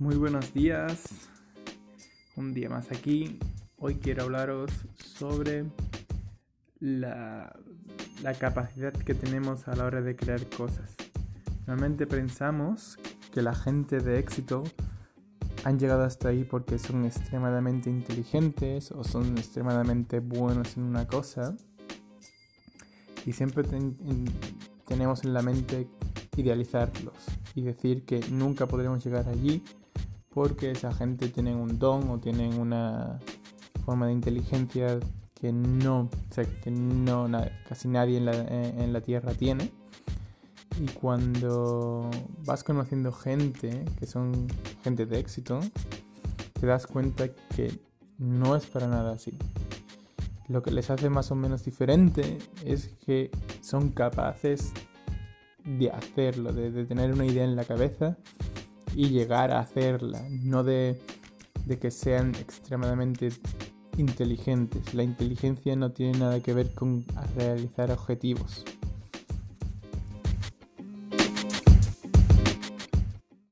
Muy buenos días, un día más aquí. Hoy quiero hablaros sobre la, capacidad que tenemos a la hora de crear cosas. Normalmente pensamos que la gente de éxito han llegado hasta ahí porque son extremadamente inteligentes o son extremadamente buenos en una cosa. Y siempre tenemos en la mente idealizarlos y decir que nunca podremos llegar allí porque esa gente tiene un don o tienen una forma de inteligencia que no, que no casi nadie en la, en la Tierra tiene. Y cuando vas conociendo gente, que son gente de éxito, te das cuenta que no es para nada así. Lo que les hace más o menos diferente es que son capaces de hacerlo, de, tener una idea en la cabeza y llegar a hacerla, no de, que sean extremadamente inteligentes. La inteligencia no tiene nada que ver con realizar objetivos.